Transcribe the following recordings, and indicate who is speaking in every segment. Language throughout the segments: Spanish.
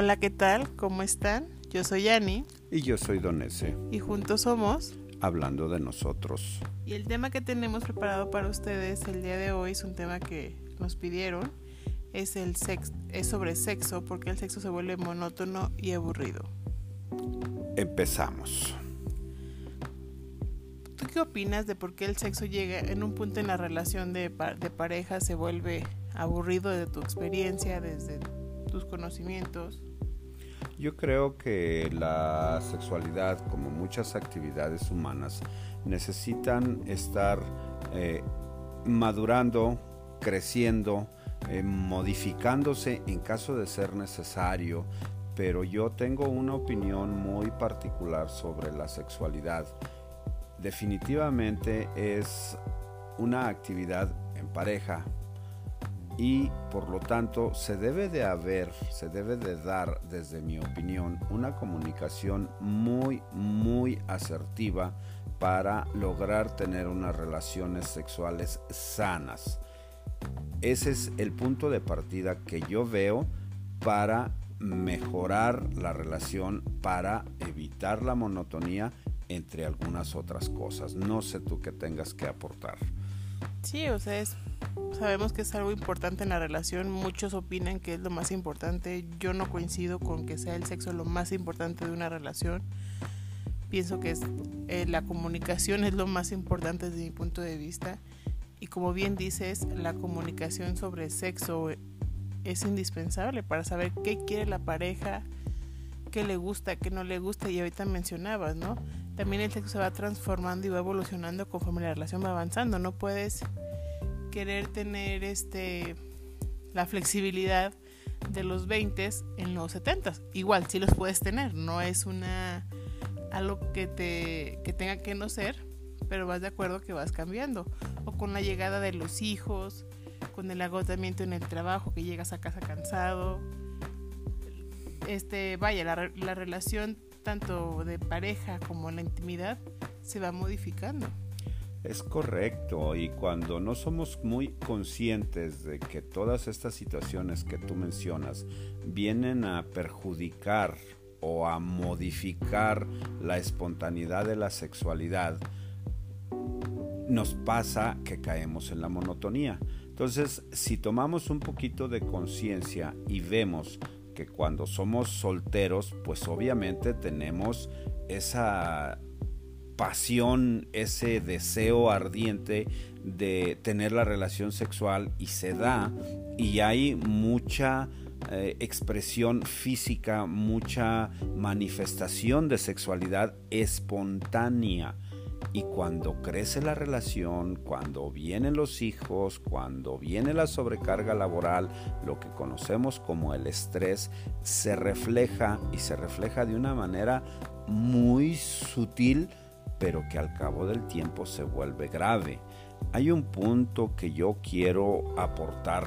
Speaker 1: Hola, ¿qué tal? ¿Cómo están? Yo soy Yani.
Speaker 2: Y yo soy Donese.
Speaker 1: Y juntos somos
Speaker 2: Hablando de nosotros.
Speaker 1: Y el tema que tenemos preparado para ustedes el día de hoy es un tema que nos pidieron. Es, el sex es sobre sexo, porque el sexo se vuelve monótono y aburrido.
Speaker 2: Empezamos.
Speaker 1: ¿Tú qué opinas de por qué el sexo llega en un punto en la relación de, de pareja se vuelve aburrido de tu experiencia, desde tus conocimientos?
Speaker 2: Yo creo que la sexualidad, como muchas actividades humanas, necesitan estar eh, madurando, creciendo, eh, modificándose en caso de ser necesario, pero yo tengo una opinión muy particular sobre la sexualidad. Definitivamente es una actividad en pareja, y por lo tanto se debe de haber, se debe de dar, desde mi opinión, una comunicación muy, muy asertiva para lograr tener unas relaciones sexuales sanas. Ese es el punto de partida que yo veo para mejorar la relación, para evitar la monotonía, entre algunas otras cosas. No sé tú qué tengas que aportar.
Speaker 1: Sí, o sea, es sabemos que es algo importante en la relación, muchos opinan que es lo más importante, yo no coincido con que sea el sexo lo más importante de una relación, pienso que es, eh, la comunicación es lo más importante desde mi punto de vista y como bien dices, la comunicación sobre sexo es indispensable para saber qué quiere la pareja, qué le gusta, qué no le gusta y ahorita mencionabas, ¿no? También el sexo se va transformando y va evolucionando conforme la relación va avanzando, no puedes querer tener este la flexibilidad de los 20 en los 70. Igual sí los puedes tener, no es una algo que te que tenga que no ser, pero vas de acuerdo que vas cambiando o con la llegada de los hijos, con el agotamiento en el trabajo, que llegas a casa cansado. Este, vaya, la, la relación tanto de pareja como la intimidad se va modificando.
Speaker 2: Es correcto y cuando no somos muy conscientes de que todas estas situaciones que tú mencionas vienen a perjudicar o a modificar la espontaneidad de la sexualidad, nos pasa que caemos en la monotonía. Entonces, si tomamos un poquito de conciencia y vemos que cuando somos solteros, pues obviamente tenemos esa pasión, ese deseo ardiente de tener la relación sexual y se da y hay mucha eh, expresión física, mucha manifestación de sexualidad espontánea. Y cuando crece la relación, cuando vienen los hijos, cuando viene la sobrecarga laboral, lo que conocemos como el estrés, se refleja y se refleja de una manera muy sutil pero que al cabo del tiempo se vuelve grave. Hay un punto que yo quiero aportar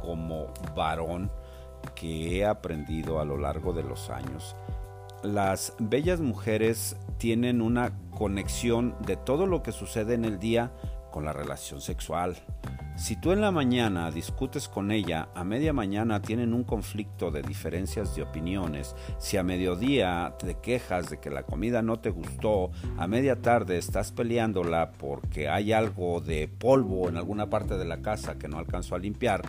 Speaker 2: como varón que he aprendido a lo largo de los años. Las bellas mujeres tienen una conexión de todo lo que sucede en el día con la relación sexual. Si tú en la mañana discutes con ella, a media mañana tienen un conflicto de diferencias de opiniones, si a mediodía te quejas de que la comida no te gustó, a media tarde estás peleándola porque hay algo de polvo en alguna parte de la casa que no alcanzó a limpiar,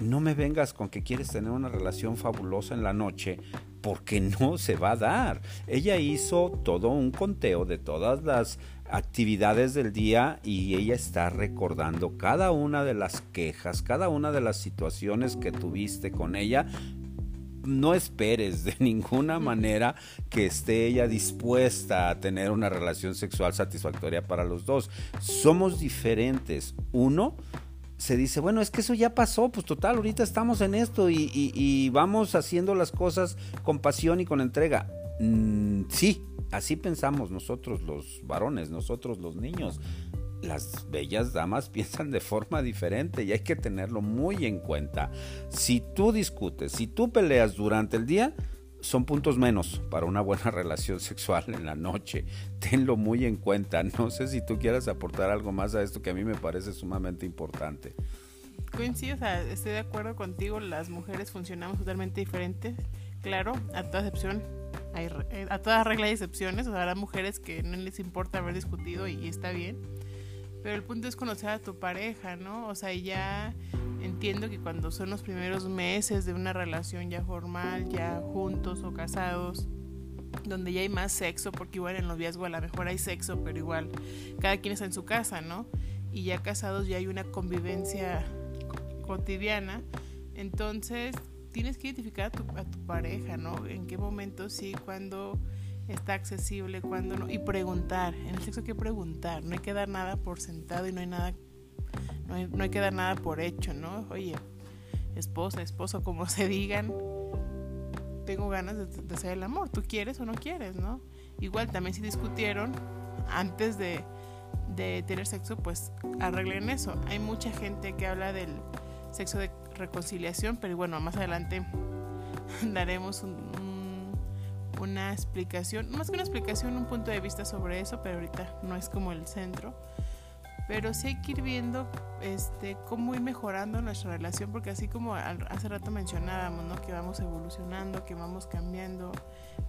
Speaker 2: no me vengas con que quieres tener una relación fabulosa en la noche porque no se va a dar. Ella hizo todo un conteo de todas las actividades del día y ella está recordando cada una de las quejas, cada una de las situaciones que tuviste con ella. No esperes de ninguna manera que esté ella dispuesta a tener una relación sexual satisfactoria para los dos. Somos diferentes. Uno se dice, bueno, es que eso ya pasó, pues total, ahorita estamos en esto y, vamos haciendo las cosas con pasión y con entrega. Mm, sí, así pensamos nosotros los varones, nosotros los niños. Las bellas damas piensan de forma diferente y hay que tenerlo muy en cuenta. Si tú discutes, si tú peleas durante el día, son puntos menos para una buena relación sexual en la noche. Tenlo muy en cuenta. No sé si tú quieras aportar algo más a esto que a mí me parece sumamente importante.
Speaker 1: coincido, o sea, estoy de acuerdo contigo, las mujeres funcionamos totalmente diferentes. Claro, a toda excepción, eh, a toda regla hay excepciones, o sea, habrá mujeres que no les importa haber discutido y, está bien. Pero el punto es conocer a tu pareja, ¿no? O sea, ya entiendo que cuando son los primeros meses de una relación ya formal, ya juntos o casados, donde ya hay más sexo, porque igual en noviazgo a lo mejor hay sexo, pero igual cada quien está en su casa, ¿no? Y ya casados ya hay una convivencia cotidiana, entonces tienes que identificar a tu, a tu pareja, ¿no? En qué momento sí, cuando está accesible, cuando no, y preguntar. En el sexo hay que preguntar, no hay que dar nada por sentado y no hay nada, no hay, no hay que dar nada por hecho, ¿no? Oye, esposa, esposo, como se digan, tengo ganas de, de, hacer el amor, ¿tú quieres o no quieres, no? Igual también si discutieron antes de, de tener sexo, pues arreglen eso. Hay mucha gente que habla del sexo de reconciliación, pero bueno, más adelante daremos una explicación, más que una explicación, un punto de vista sobre eso, pero ahorita no es como el centro. Pero sí hay que ir viendo este, cómo ir mejorando nuestra relación, porque así como hace rato mencionábamos, ¿no? que vamos evolucionando, que vamos cambiando,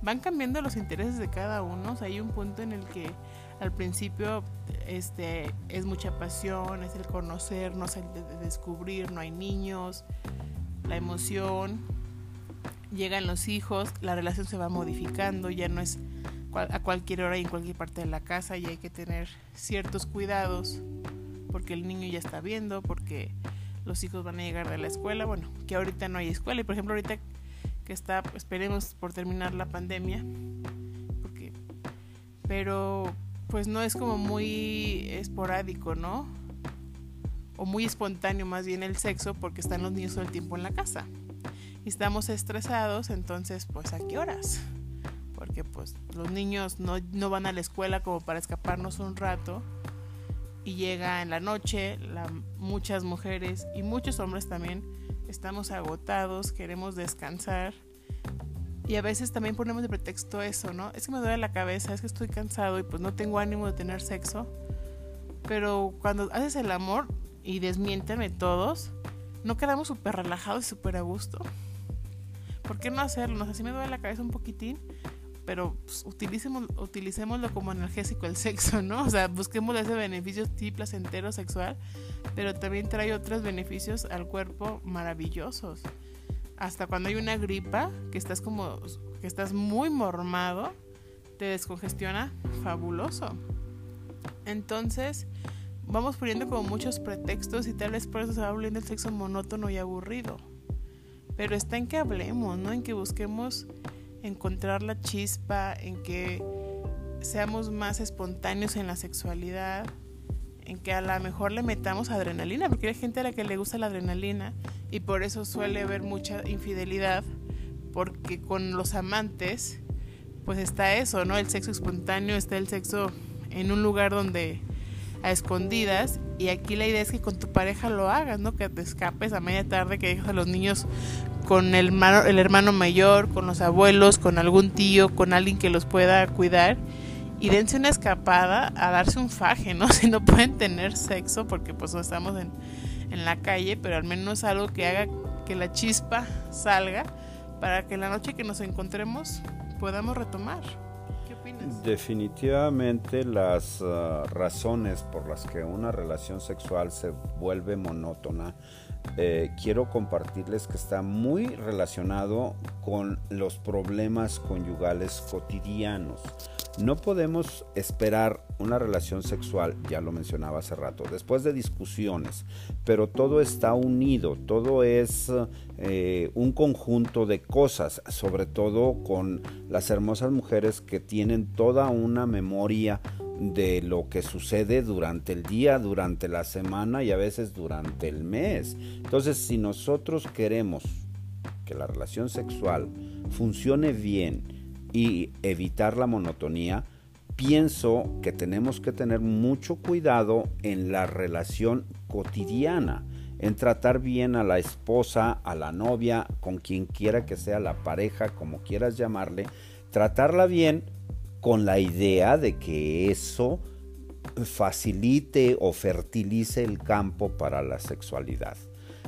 Speaker 1: van cambiando los intereses de cada uno. Hay un punto en el que al principio este, es mucha pasión, es el conocernos, el de descubrir, no hay niños, la emoción, llegan los hijos, la relación se va modificando, ya no es a cualquier hora y en cualquier parte de la casa y hay que tener ciertos cuidados porque el niño ya está viendo, porque los hijos van a llegar de la escuela, bueno, que ahorita no hay escuela y por ejemplo ahorita que está, esperemos por terminar la pandemia, porque, pero pues no es como muy esporádico, ¿no? O muy espontáneo más bien el sexo porque están los niños todo el tiempo en la casa. Y estamos estresados, entonces pues a qué horas? Porque pues los niños no, no van a la escuela como para escaparnos un rato y llega en la noche, la, muchas mujeres y muchos hombres también estamos agotados, queremos descansar y a veces también ponemos de pretexto eso, ¿no? Es que me duele la cabeza, es que estoy cansado y pues no tengo ánimo de tener sexo. Pero cuando haces el amor, y desmiénteme todos, no quedamos súper relajados y súper a gusto. ¿Por qué no hacerlo? No sé si me duele la cabeza un poquitín, pero pues, utilicemos, utilicémoslo como analgésico el sexo, ¿no? O sea, busquemos ese beneficio sí placentero sexual, pero también trae otros beneficios al cuerpo maravillosos hasta cuando hay una gripa, que estás como, que estás muy mormado, te descongestiona fabuloso. Entonces, vamos poniendo como muchos pretextos y tal vez por eso se va volviendo el sexo monótono y aburrido. Pero está en que hablemos, ¿no? En que busquemos encontrar la chispa, en que seamos más espontáneos en la sexualidad, en que a lo mejor le metamos adrenalina, porque hay gente a la que le gusta la adrenalina y por eso suele haber mucha infidelidad porque con los amantes pues está eso, ¿no? El sexo espontáneo, está el sexo en un lugar donde a escondidas y aquí la idea es que con tu pareja lo hagas, ¿no? Que te escapes a media tarde, que dejes a los niños con el, el hermano mayor, con los abuelos, con algún tío, con alguien que los pueda cuidar y dense una escapada a darse un faje, ¿no? Si no pueden tener sexo porque pues no estamos en en la calle, pero al menos algo que haga que la chispa salga para que la noche que nos encontremos podamos retomar. ¿Qué opinas?
Speaker 2: Definitivamente las uh, razones por las que una relación sexual se vuelve monótona, eh, quiero compartirles que está muy relacionado con los problemas conyugales cotidianos. No podemos esperar una relación sexual, ya lo mencionaba hace rato, después de discusiones, pero todo está unido, todo es eh, un conjunto de cosas, sobre todo con las hermosas mujeres que tienen toda una memoria de lo que sucede durante el día, durante la semana y a veces durante el mes. Entonces, si nosotros queremos que la relación sexual funcione bien, y evitar la monotonía, pienso que tenemos que tener mucho cuidado en la relación cotidiana, en tratar bien a la esposa, a la novia, con quien quiera que sea la pareja, como quieras llamarle, tratarla bien con la idea de que eso facilite o fertilice el campo para la sexualidad.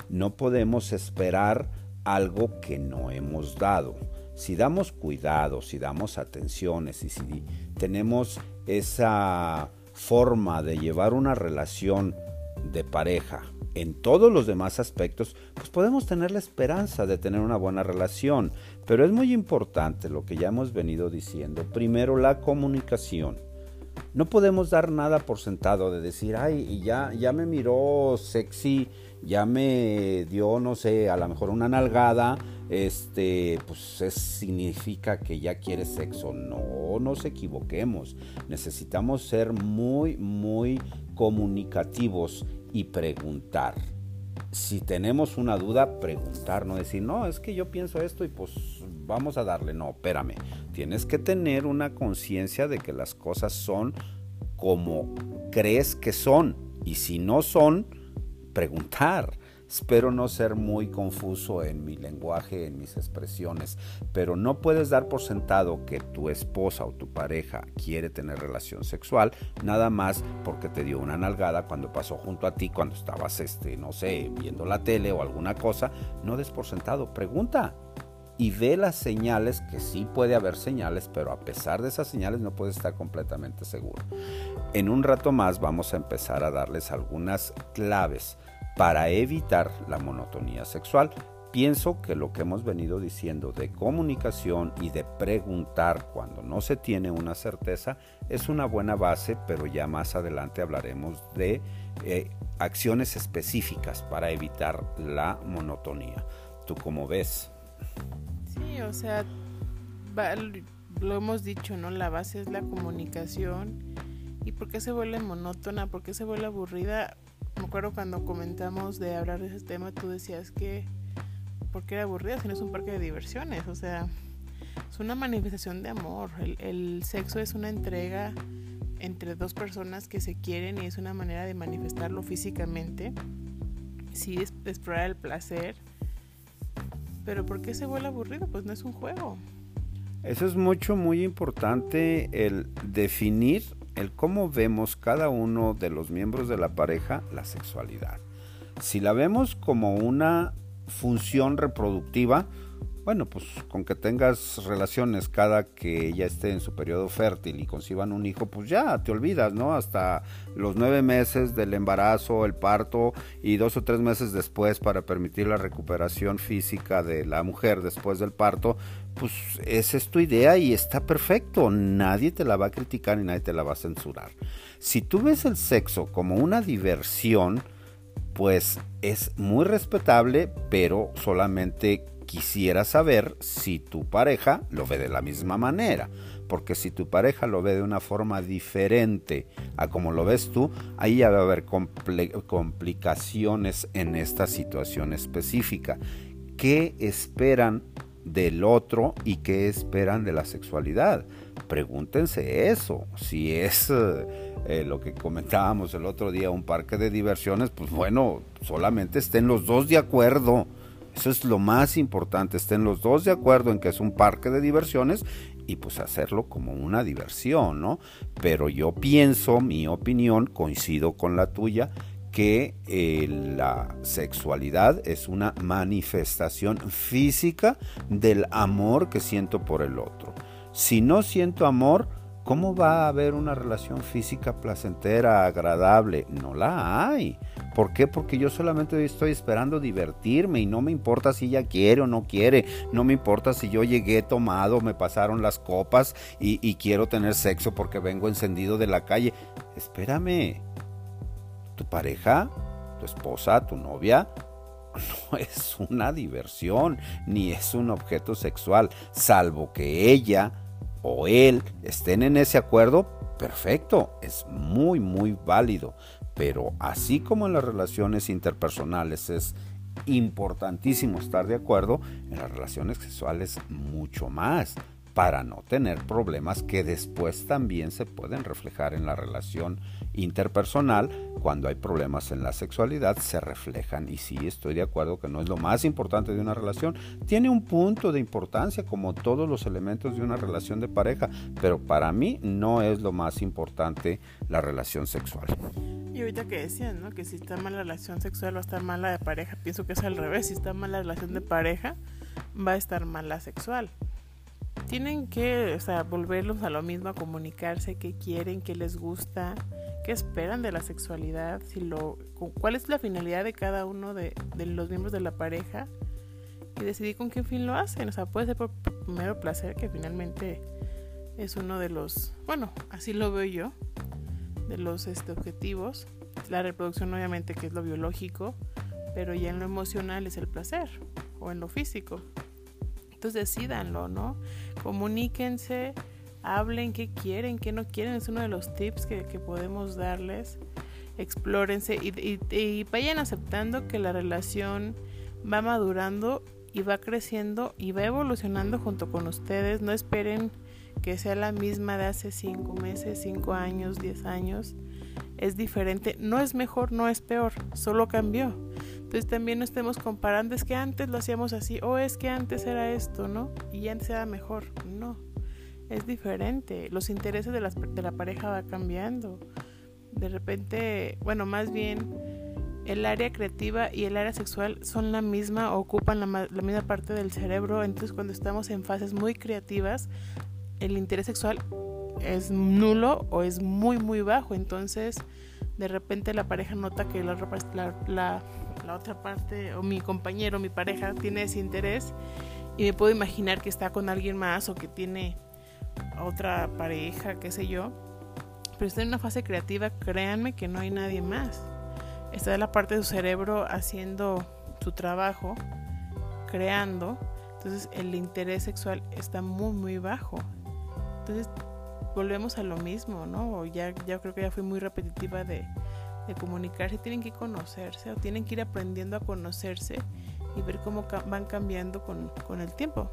Speaker 2: No podemos esperar algo que no hemos dado. Si damos cuidado, si damos atenciones y si tenemos esa forma de llevar una relación de pareja en todos los demás aspectos, pues podemos tener la esperanza de tener una buena relación. Pero es muy importante lo que ya hemos venido diciendo. Primero, la comunicación. No podemos dar nada por sentado de decir, ay, ya, ya me miró sexy, ya me dio, no sé, a lo mejor una nalgada, este, pues es, significa que ya quiere sexo. No nos equivoquemos. Necesitamos ser muy, muy comunicativos y preguntar. Si tenemos una duda, preguntar, no decir, no, es que yo pienso esto y pues vamos a darle. No, espérame. Tienes que tener una conciencia de que las cosas son como crees que son. Y si no son, preguntar. Espero no ser muy confuso en mi lenguaje, en mis expresiones, pero no puedes dar por sentado que tu esposa o tu pareja quiere tener relación sexual nada más porque te dio una nalgada cuando pasó junto a ti, cuando estabas, este, no sé, viendo la tele o alguna cosa. No des por sentado, pregunta y ve las señales, que sí puede haber señales, pero a pesar de esas señales no puedes estar completamente seguro. En un rato más vamos a empezar a darles algunas claves para evitar la monotonía sexual. Pienso que lo que hemos venido diciendo de comunicación y de preguntar cuando no se tiene una certeza es una buena base, pero ya más adelante hablaremos de eh, acciones específicas para evitar la monotonía. ¿Tú cómo ves?
Speaker 1: Sí, o sea, lo hemos dicho, ¿no? La base es la comunicación. ¿Y por qué se vuelve monótona? ¿Por qué se vuelve aburrida? Me acuerdo cuando comentamos de hablar de ese tema, tú decías que, ¿por qué era aburrida si no es un parque de diversiones? O sea, es una manifestación de amor. El, sexo es una entrega entre dos personas que se quieren y es una manera de manifestarlo físicamente. Sí, es explorar el placer. Pero ¿por qué se vuelve aburrido? Pues no es un juego.
Speaker 2: Eso es mucho, muy importante, el definir el cómo vemos cada uno de los miembros de la pareja la sexualidad. Si la vemos como una función reproductiva, bueno, pues con que tengas relaciones cada que ella esté en su periodo fértil y conciban un hijo, pues ya te olvidas, ¿no? Hasta los nueve meses del embarazo, el parto y dos o tres meses después para permitir la recuperación física de la mujer después del parto, pues esa es tu idea y está perfecto. Nadie te la va a criticar y nadie te la va a censurar. Si tú ves el sexo como una diversión, pues es muy respetable, pero solamente quisiera saber si tu pareja lo ve de la misma manera. Porque si tu pareja lo ve de una forma diferente a como lo ves tú, ahí ya va a haber complicaciones en esta situación específica. ¿Qué esperan del otro y qué esperan de la sexualidad? Pregúntense eso. Si es eh, lo que comentábamos el otro día, un parque de diversiones, pues bueno, solamente estén los dos de acuerdo eso es lo más importante, estén los dos de acuerdo en que es un parque de diversiones y pues hacerlo como una diversión, ¿no? Pero yo pienso, mi opinión, coincido con la tuya, que eh, la sexualidad es una manifestación física del amor que siento por el otro. Si no siento amor, ¿cómo va a haber una relación física placentera, agradable? No la hay. ¿Por qué? Porque yo solamente estoy esperando divertirme y no me importa si ella quiere o no quiere. No me importa si yo llegué tomado, me pasaron las copas y, quiero tener sexo porque vengo encendido de la calle. Espérame. Tu pareja, tu esposa, tu novia, no es una diversión ni es un objeto sexual, salvo que ella o él estén en ese acuerdo, perfecto, es muy, muy válido. Pero así como en las relaciones interpersonales es importantísimo estar de acuerdo, en las relaciones sexuales mucho más para no tener problemas que después también se pueden reflejar en la relación interpersonal. Cuando hay problemas en la sexualidad se reflejan y sí estoy de acuerdo que no es lo más importante de una relación. Tiene un punto de importancia como todos los elementos de una relación de pareja, pero para mí no es lo más importante la relación sexual.
Speaker 1: Y ahorita que decían, ¿no? Que si está mal la relación sexual va a estar mal la de pareja. Pienso que es al revés. Si está mal la relación de pareja, va a estar mal la sexual. Tienen que, o sea, volverlos a lo mismo, a comunicarse, qué quieren, qué les gusta, qué esperan de la sexualidad, si lo, cuál es la finalidad de cada uno de, de los miembros de la pareja y decidir con qué fin lo hacen. O sea, puede ser por mero placer, que finalmente es uno de los, bueno, así lo veo yo, de los este, objetivos. La reproducción obviamente que es lo biológico, pero ya en lo emocional es el placer o en lo físico. Entonces decidanlo, ¿no? Comuníquense, hablen qué quieren, qué no quieren, es uno de los tips que, podemos darles. Explórense y, y vayan aceptando que la relación va madurando y va creciendo y va evolucionando junto con ustedes. No esperen que sea la misma de hace cinco meses, cinco años, diez años. Es diferente, no es mejor, no es peor, solo cambió. Entonces también no estemos comparando, es que antes lo hacíamos así, o es que antes era esto, ¿no? Y antes era mejor. No, es diferente. Los intereses de, de la pareja va cambiando. De repente, bueno, más bien el área creativa y el área sexual son la misma, ocupan la, la, misma parte del cerebro, entonces cuando estamos en fases muy creativas, el interés sexual es nulo o es muy muy bajo, entonces de repente la pareja nota que la, la, la otra parte o mi compañero, mi pareja tiene ese interés y me puedo imaginar que está con alguien más o que tiene otra pareja, qué sé yo. Pero está en una fase creativa, créanme que no hay nadie más está la parte de su cerebro haciendo su trabajo, creando, entonces el interés sexual está muy muy bajo. Entonces volvemos a lo mismo, ¿no? Ya, ya creo que ya fui muy repetitiva de, comunicarse, tienen que conocerse o tienen que ir aprendiendo a conocerse y ver cómo van cambiando con, con el tiempo.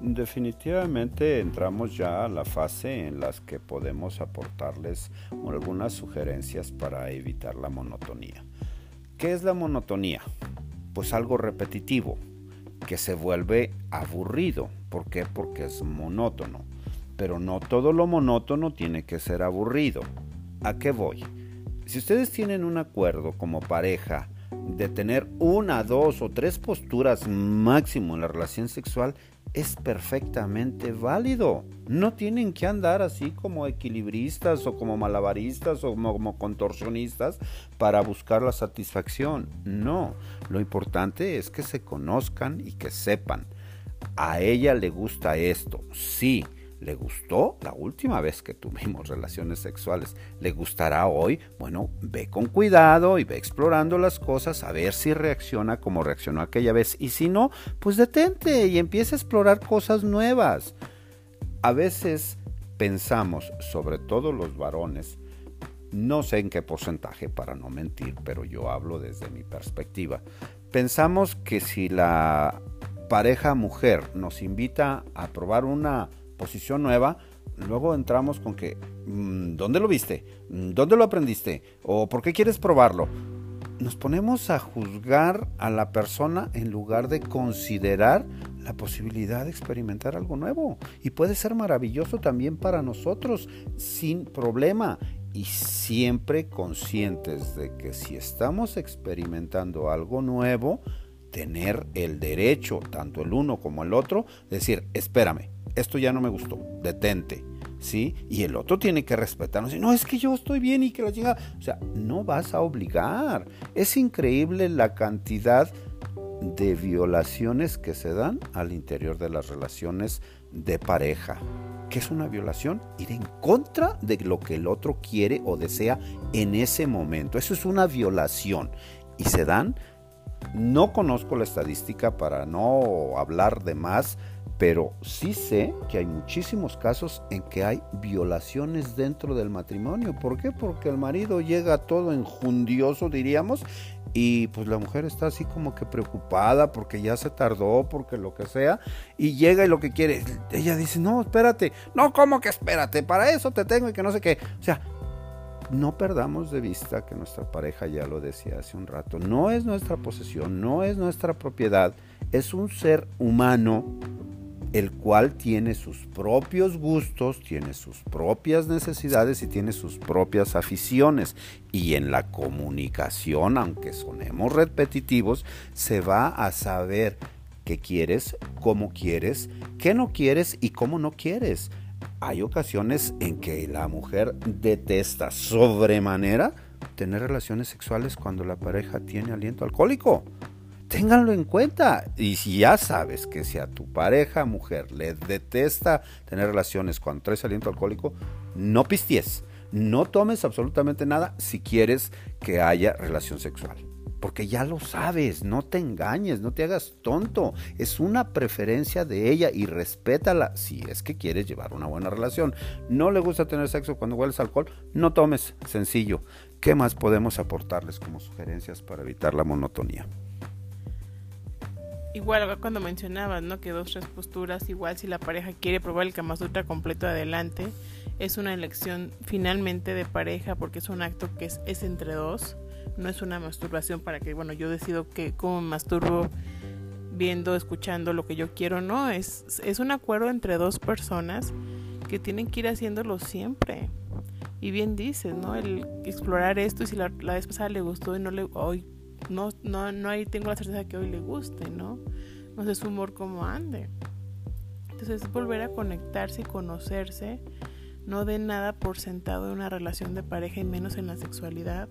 Speaker 2: Definitivamente entramos ya a la fase en las que podemos aportarles algunas sugerencias para evitar la monotonía. ¿Qué es la monotonía? Pues algo repetitivo, que se vuelve aburrido. ¿Por qué? Porque es monótono. Pero no todo lo monótono tiene que ser aburrido. ¿A qué voy? Si ustedes tienen un acuerdo como pareja de tener una, dos o tres posturas máximo en la relación sexual, es perfectamente válido. No tienen que andar así como equilibristas o como malabaristas o como, contorsionistas para buscar la satisfacción. No, lo importante es que se conozcan y que sepan. A ella le gusta esto, sí, ¿Le gustó la última vez que tuvimos relaciones sexuales? ¿Le gustará hoy? Bueno, ve con cuidado y ve explorando las cosas a ver si reacciona como reaccionó aquella vez. Y si no, pues detente y empieza a explorar cosas nuevas. A veces pensamos, sobre todo los varones, no sé en qué porcentaje para no mentir, pero yo hablo desde mi perspectiva. Pensamos que si la pareja mujer nos invita a probar una posición nueva, luego entramos con que, mm, ¿dónde lo viste? Mm, ¿Dónde lo aprendiste? ¿O por qué quieres probarlo? Nos ponemos a juzgar a la persona en lugar de considerar la posibilidad de experimentar algo nuevo. Y puede ser maravilloso también para nosotros, sin problema. Y siempre conscientes de que si estamos experimentando algo nuevo, tener el derecho, tanto el uno como el otro, decir, espérame, esto ya no me gustó, detente, ¿sí? Y el otro tiene que respetarnos. No, es que yo estoy bien y que la llega. O sea, no vas a obligar. Es increíble la cantidad de violaciones que se dan al interior de las relaciones de pareja. ¿Qué es una violación? Ir en contra de lo que el otro quiere o desea en ese momento. Eso es una violación. Y se dan, no conozco la estadística para no hablar de más, pero sí sé que hay muchísimos casos en que hay violaciones dentro del matrimonio. ¿Por qué? Porque el marido llega todo enjundioso, diríamos, y pues la mujer está así como que preocupada porque ya se tardó, porque lo que sea, y llega y lo que quiere, ella dice, no, espérate, no, ¿cómo que espérate? Para eso te tengo y que no sé qué. O sea, no perdamos de vista que nuestra pareja, ya lo decía hace un rato, no es nuestra posesión, no es nuestra propiedad, es un ser humano el cual tiene sus propios gustos, tiene sus propias necesidades y tiene sus propias aficiones. Y en la comunicación, aunque sonemos repetitivos, se va a saber qué quieres, cómo quieres, qué no quieres y cómo no quieres. Hay ocasiones en que la mujer detesta sobremanera tener relaciones sexuales cuando la pareja tiene aliento alcohólico ténganlo en cuenta. Y si ya sabes que si a tu pareja mujer le detesta tener relaciones cuando traes aliento alcohólico, no pisties. No tomes absolutamente nada si quieres que haya relación sexual. Porque ya lo sabes, no te engañes, no te hagas tonto. Es una preferencia de ella y respétala si es que quieres llevar una buena relación. No le gusta tener sexo cuando hueles alcohol, no tomes, sencillo. ¿Qué más podemos aportarles como sugerencias para evitar la monotonía?
Speaker 1: Igual cuando mencionabas, ¿no? Que dos, tres posturas, igual si la pareja quiere probar el Kama completo adelante, es una elección finalmente de pareja porque es un acto que es, es entre dos, no es una masturbación para que, bueno, yo decido que cómo masturbo viendo, escuchando lo que yo quiero, no, es, es un acuerdo entre dos personas que tienen que ir haciéndolo siempre. Y bien dices, ¿no? El explorar esto y si la, la vez pasada le gustó y no le, hoy no, no, no ahí tengo la certeza que hoy le guste, ¿no? No sé su humor como ande. Entonces es volver a conectarse y conocerse. No de nada por sentado en una relación de pareja y menos en la sexualidad.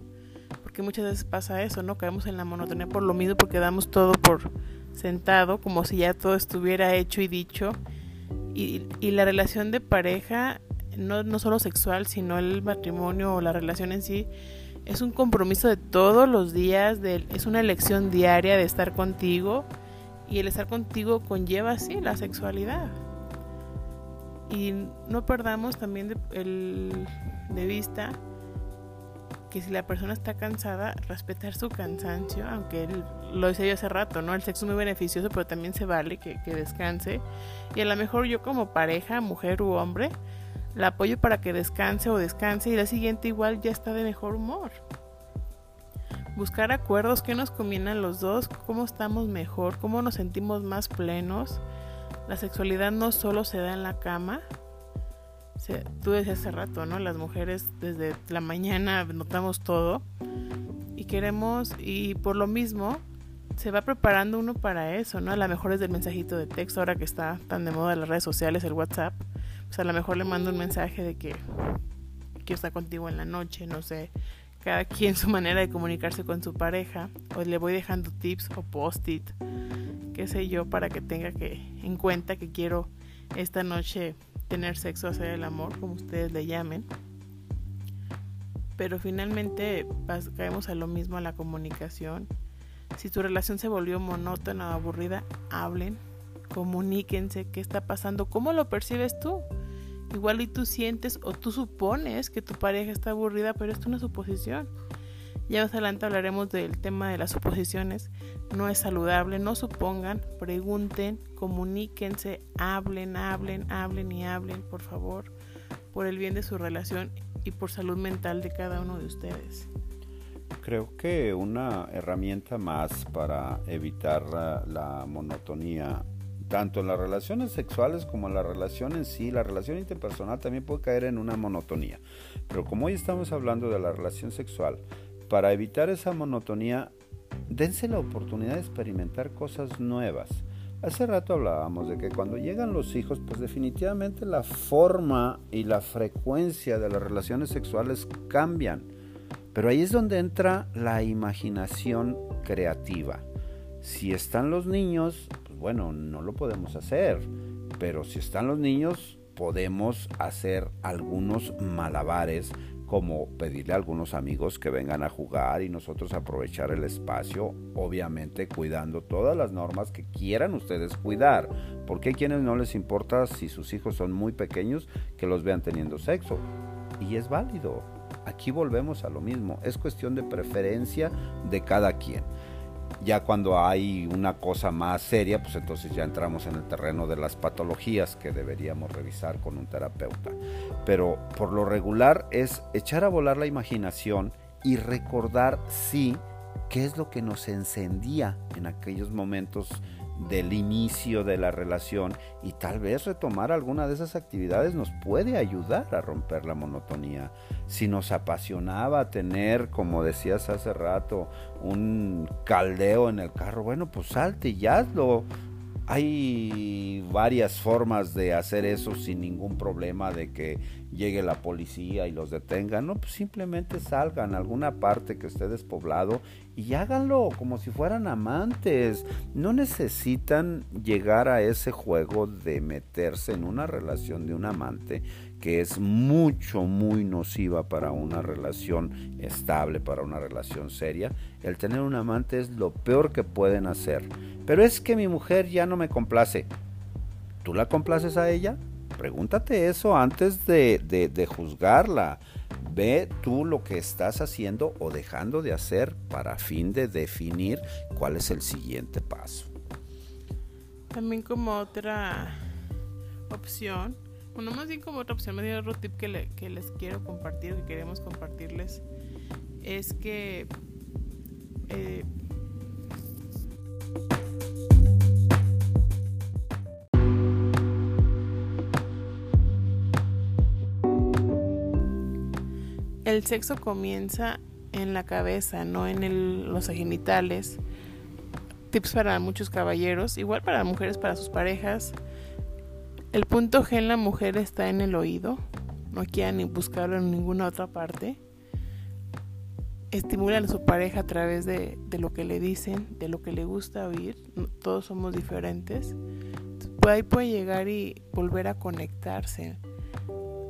Speaker 1: Porque muchas veces pasa eso, ¿no? Caemos en la monotonía por lo mismo, porque damos todo por sentado, como si ya todo estuviera hecho y dicho. Y, y la relación de pareja, no, no solo sexual, sino el matrimonio o la relación en sí, es un compromiso de todos los días, es una elección diaria de estar contigo y el estar contigo conlleva así la sexualidad. Y no perdamos también de, el, de vista que si la persona está cansada, respetar su cansancio, aunque él, lo decía yo hace rato, ¿no? El sexo es muy beneficioso, pero también se vale que, que descanse. Y a lo mejor yo como pareja, mujer u hombre, la apoyo para que descanse o descanse y la siguiente igual ya está de mejor humor. Buscar acuerdos que nos convienen los dos, cómo estamos mejor, cómo nos sentimos más plenos. La sexualidad no solo se da en la cama. tú decías hace rato, ¿no? Las mujeres desde la mañana notamos todo y queremos, y por lo mismo se va preparando uno para eso, ¿no? A lo mejor es del mensajito de texto, ahora que está tan de moda las redes sociales, el WhatsApp pues a lo mejor le mando un mensaje de que quiero estar contigo en la noche, no sé, cada quien su manera de comunicarse con su pareja, o le voy dejando tips o post-it, qué sé yo, para que tenga que en cuenta que quiero esta noche tener sexo, hacer el amor, como ustedes le llamen. Pero finalmente caemos a lo mismo a la comunicación. Si tu relación se volvió monótona o aburrida, hablen, comuníquense qué está pasando, cómo lo percibes tú. Igual y tú sientes o tú supones que tu pareja está aburrida, pero es una suposición. Ya más adelante hablaremos del tema de las suposiciones. No es saludable, no supongan, pregunten, comuníquense, hablen, hablen, hablen y hablen, por favor, por el bien de su relación y por salud mental de cada uno de ustedes.
Speaker 2: Creo que una herramienta más para evitar la monotonía tanto en las relaciones sexuales como en la relación en sí, la relación interpersonal también puede caer en una monotonía. Pero como hoy estamos hablando de la relación sexual, para evitar esa monotonía, dense la oportunidad de experimentar cosas nuevas. Hace rato hablábamos de que cuando llegan los hijos, pues definitivamente la forma y la frecuencia de las relaciones sexuales cambian. Pero ahí es donde entra la imaginación creativa. Si están los niños, bueno, no lo podemos hacer, pero si están los niños, podemos hacer algunos malabares como pedirle a algunos amigos que vengan a jugar y nosotros aprovechar el espacio, obviamente cuidando todas las normas que quieran ustedes cuidar, porque hay quienes no les importa si sus hijos son muy pequeños que los vean teniendo sexo y es válido. Aquí volvemos a lo mismo, es cuestión de preferencia de cada quien. Ya cuando hay una cosa más seria, pues entonces ya entramos en el terreno de las patologías que deberíamos revisar con un terapeuta. Pero por lo regular es echar a volar la imaginación y recordar, sí, qué es lo que nos encendía en aquellos momentos del inicio de la relación y tal vez retomar alguna de esas actividades nos puede ayudar a romper la monotonía. Si nos apasionaba tener, como decías hace rato, un caldeo en el carro, bueno, pues salte y hazlo. Hay varias formas de hacer eso sin ningún problema de que llegue la policía y los detengan. No, pues simplemente salgan a alguna parte que esté despoblado y háganlo como si fueran amantes. No necesitan llegar a ese juego de meterse en una relación de un amante que es mucho, muy nociva para una relación estable, para una relación seria. El tener un amante es lo peor que pueden hacer. Pero es que mi mujer ya no me complace. ¿Tú la complaces a ella? Pregúntate eso antes de, de, juzgarla. Ve tú lo que estás haciendo o dejando de hacer para fin de definir cuál es el siguiente paso.
Speaker 1: También como otra opción, bueno, más bien como otra opción, más bien otro tip que, les quiero compartir, que queremos compartirles, es que eh, el sexo comienza en la cabeza, no en los genitales. Tips para muchos caballeros, igual para mujeres, para sus parejas. El punto G en la mujer está en el oído. No quieran ni buscarlo en ninguna otra parte. Estimulan a su pareja a través de, de lo que le dicen, de lo que le gusta oír. Todos somos diferentes. ahí puede llegar y volver a conectarse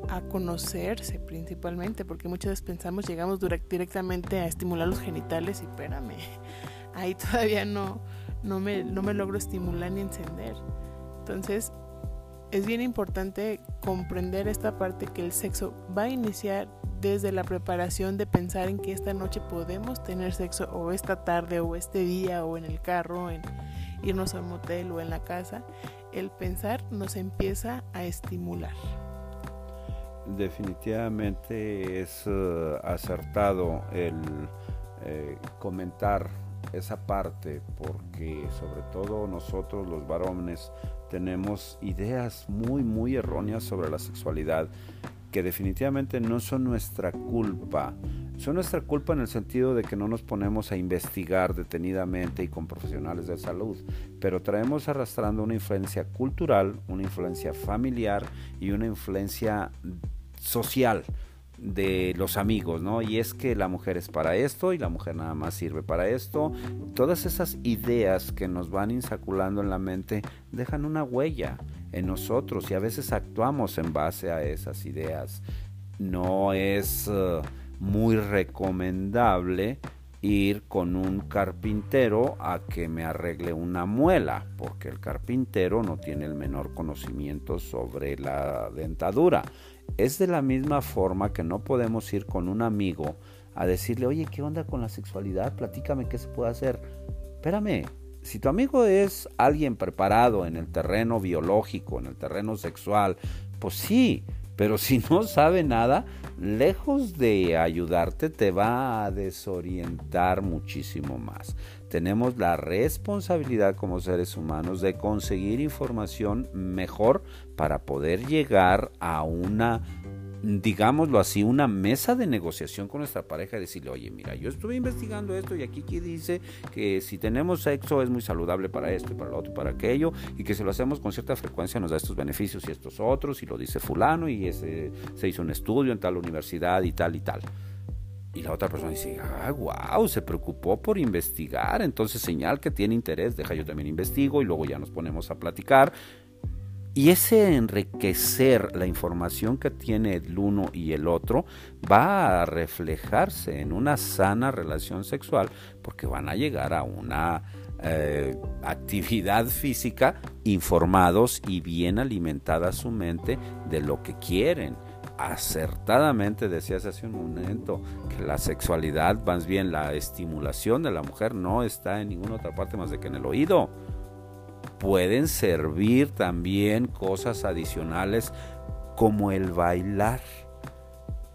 Speaker 1: a conocerse principalmente, porque muchas veces pensamos, llegamos directamente a estimular los genitales y espérame, ahí todavía no, no, me, no me logro estimular ni encender. Entonces, es bien importante comprender esta parte que el sexo va a iniciar desde la preparación de pensar en que esta noche podemos tener sexo o esta tarde o este día o en el carro, en irnos al motel o en la casa. El pensar nos empieza a estimular
Speaker 2: definitivamente es eh, acertado el eh, comentar esa parte porque sobre todo nosotros los varones tenemos ideas muy muy erróneas sobre la sexualidad que definitivamente no son nuestra culpa. Son nuestra culpa en el sentido de que no nos ponemos a investigar detenidamente y con profesionales de salud, pero traemos arrastrando una influencia cultural, una influencia familiar y una influencia social de los amigos, ¿no? Y es que la mujer es para esto y la mujer nada más sirve para esto. Todas esas ideas que nos van insaculando en la mente dejan una huella en nosotros y a veces actuamos en base a esas ideas. No es eh, muy recomendable ir con un carpintero a que me arregle una muela, porque el carpintero no tiene el menor conocimiento sobre la dentadura es de la misma forma que no podemos ir con un amigo a decirle, oye, ¿qué onda con la sexualidad? Platícame qué se puede hacer. Espérame, si tu amigo es alguien preparado en el terreno biológico, en el terreno sexual, pues sí, pero si no sabe nada, lejos de ayudarte, te va a desorientar muchísimo más. Tenemos la responsabilidad como seres humanos de conseguir información mejor para poder llegar a una digámoslo así, una mesa de negociación con nuestra pareja y decirle, oye, mira, yo estuve investigando esto y aquí, aquí dice que si tenemos sexo es muy saludable para esto y para lo otro y para aquello y que si lo hacemos con cierta frecuencia nos da estos beneficios y estos otros y lo dice fulano y ese, se hizo un estudio en tal universidad y tal y tal. Y la otra persona dice, ah, wow, se preocupó por investigar, entonces señal que tiene interés, deja yo también investigo y luego ya nos ponemos a platicar y ese enriquecer la información que tiene el uno y el otro va a reflejarse en una sana relación sexual porque van a llegar a una eh, actividad física informados y bien alimentada su mente de lo que quieren. Acertadamente decías hace un momento que la sexualidad, más bien la estimulación de la mujer no está en ninguna otra parte más de que en el oído pueden servir también cosas adicionales como el bailar.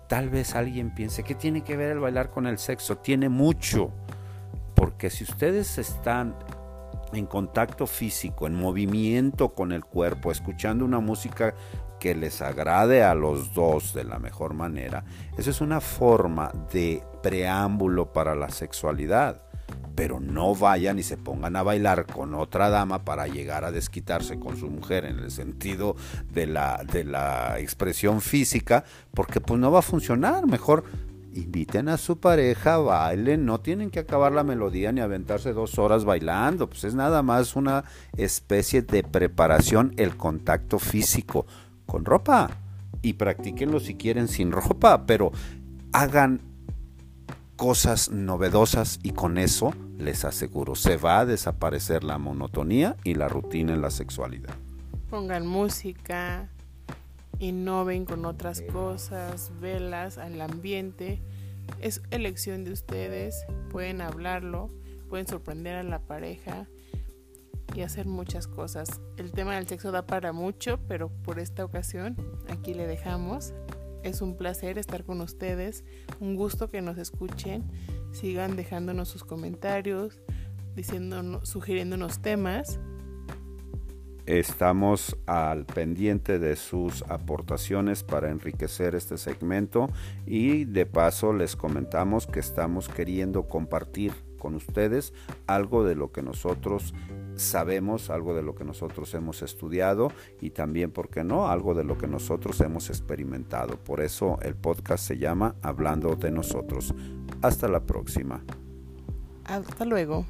Speaker 2: Tal vez alguien piense, ¿qué tiene que ver el bailar con el sexo? Tiene mucho, porque si ustedes están en contacto físico, en movimiento con el cuerpo, escuchando una música que les agrade a los dos de la mejor manera, eso es una forma de preámbulo para la sexualidad. Pero no vayan y se pongan a bailar con otra dama para llegar a desquitarse con su mujer en el sentido de la, de la expresión física, porque pues no va a funcionar. Mejor inviten a su pareja, bailen, no tienen que acabar la melodía ni aventarse dos horas bailando, pues es nada más una especie de preparación, el contacto físico con ropa y practíquenlo si quieren sin ropa, pero hagan cosas novedosas y con eso les aseguro se va a desaparecer la monotonía y la rutina en la sexualidad.
Speaker 1: Pongan música, innoven con otras cosas, velas al ambiente. Es elección de ustedes, pueden hablarlo, pueden sorprender a la pareja y hacer muchas cosas. El tema del sexo da para mucho, pero por esta ocasión aquí le dejamos. Es un placer estar con ustedes, un gusto que nos escuchen, sigan dejándonos sus comentarios, diciéndonos, sugiriéndonos temas
Speaker 2: Estamos al pendiente de sus aportaciones para enriquecer este segmento y de paso les comentamos que estamos queriendo compartir con ustedes algo de lo que nosotros sabemos, algo de lo que nosotros hemos estudiado y también, ¿por qué no?, algo de lo que nosotros hemos experimentado. Por eso el podcast se llama Hablando de nosotros. Hasta la próxima.
Speaker 1: Hasta luego.